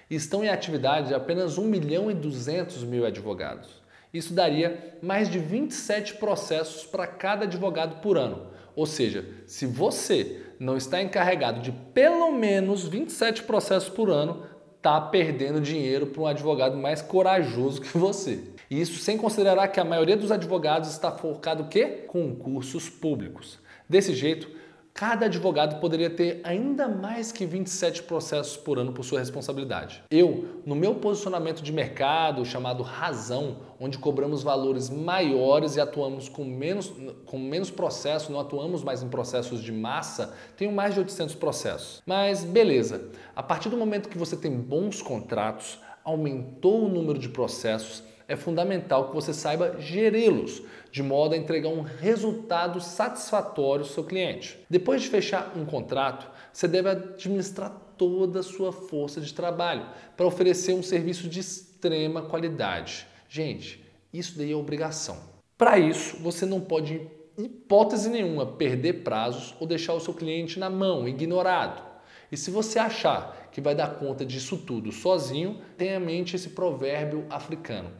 Estão em atividade apenas 1 milhão e 200 mil advogados. Isso daria mais de 27 processos para cada advogado por ano. Ou seja, se você não está encarregado de pelo menos 27 processos por ano, está perdendo dinheiro para um advogado mais corajoso que você. E isso sem considerar que a maioria dos advogados está focado o quê? Concursos públicos. Desse jeito, cada advogado poderia ter ainda mais que 27 processos por ano por sua responsabilidade. Eu, no meu posicionamento de mercado chamado Razão, onde cobramos valores maiores e atuamos com menos, com menos processos, não atuamos mais em processos de massa, tenho mais de 800 processos. Mas beleza, a partir do momento que você tem bons contratos, aumentou o número de processos, é fundamental que você saiba geri-los, de modo a entregar um resultado satisfatório ao seu cliente. Depois de fechar um contrato, você deve administrar toda a sua força de trabalho para oferecer um serviço de extrema qualidade. Gente, isso daí é obrigação. Para isso, você não pode, em hipótese nenhuma, perder prazos ou deixar o seu cliente na mão, ignorado. E se você achar que vai dar conta disso tudo sozinho, tenha em mente esse provérbio africano.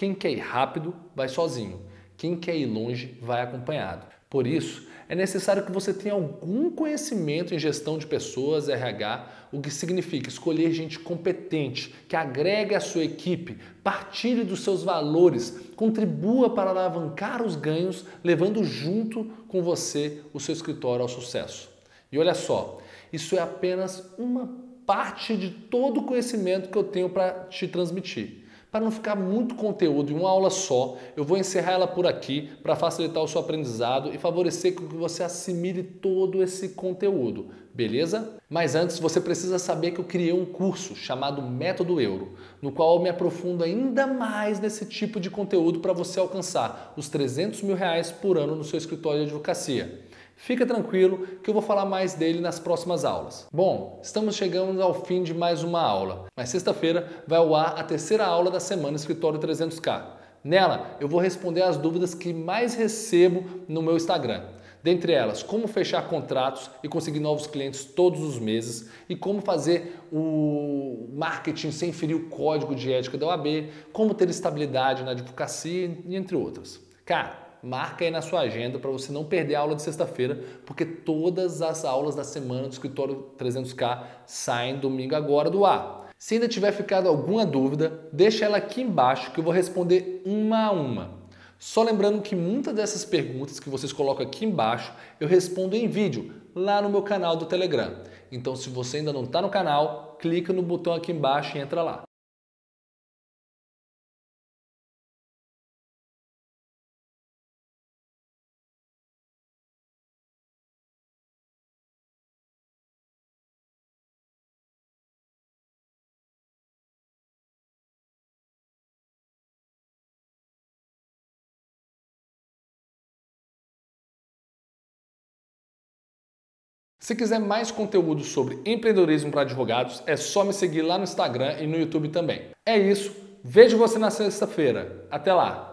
Quem quer ir rápido, vai sozinho. Quem quer ir longe, vai acompanhado. Por isso, é necessário que você tenha algum conhecimento em gestão de pessoas, RH, o que significa escolher gente competente, que agregue à sua equipe, partilhe dos seus valores, contribua para alavancar os ganhos, levando junto com você o seu escritório ao sucesso. E olha só, isso é apenas uma parte de todo o conhecimento que eu tenho para te transmitir. Para não ficar muito conteúdo em uma aula só, eu vou encerrar ela por aqui para facilitar o seu aprendizado e favorecer que você assimile todo esse conteúdo, beleza? Mas antes você precisa saber que eu criei um curso chamado Método Euro, no qual eu me aprofundo ainda mais nesse tipo de conteúdo para você alcançar os 300 mil reais por ano no seu escritório de advocacia. Fica tranquilo que eu vou falar mais dele nas próximas aulas. Bom, estamos chegando ao fim de mais uma aula, mas sexta-feira vai ao ar a terceira aula da semana Escritório 300K. Nela, eu vou responder as dúvidas que mais recebo no meu Instagram. Dentre elas, como fechar contratos e conseguir novos clientes todos os meses e como fazer o marketing sem ferir o código de ética da OAB, como ter estabilidade na advocacia entre outras. Cara, marca aí na sua agenda para você não perder a aula de sexta-feira, porque todas as aulas da semana do Escritório 300K saem domingo agora do ar. Se ainda tiver ficado alguma dúvida, deixa ela aqui embaixo que eu vou responder uma a uma. Só lembrando que muitas dessas perguntas que vocês colocam aqui embaixo eu respondo em vídeo lá no meu canal do Telegram. Então, se você ainda não está no canal, clica no botão aqui embaixo e entra lá. Se quiser mais conteúdo sobre empreendedorismo para advogados, é só me seguir lá no Instagram e no YouTube também. É isso, vejo você na sexta-feira. Até lá!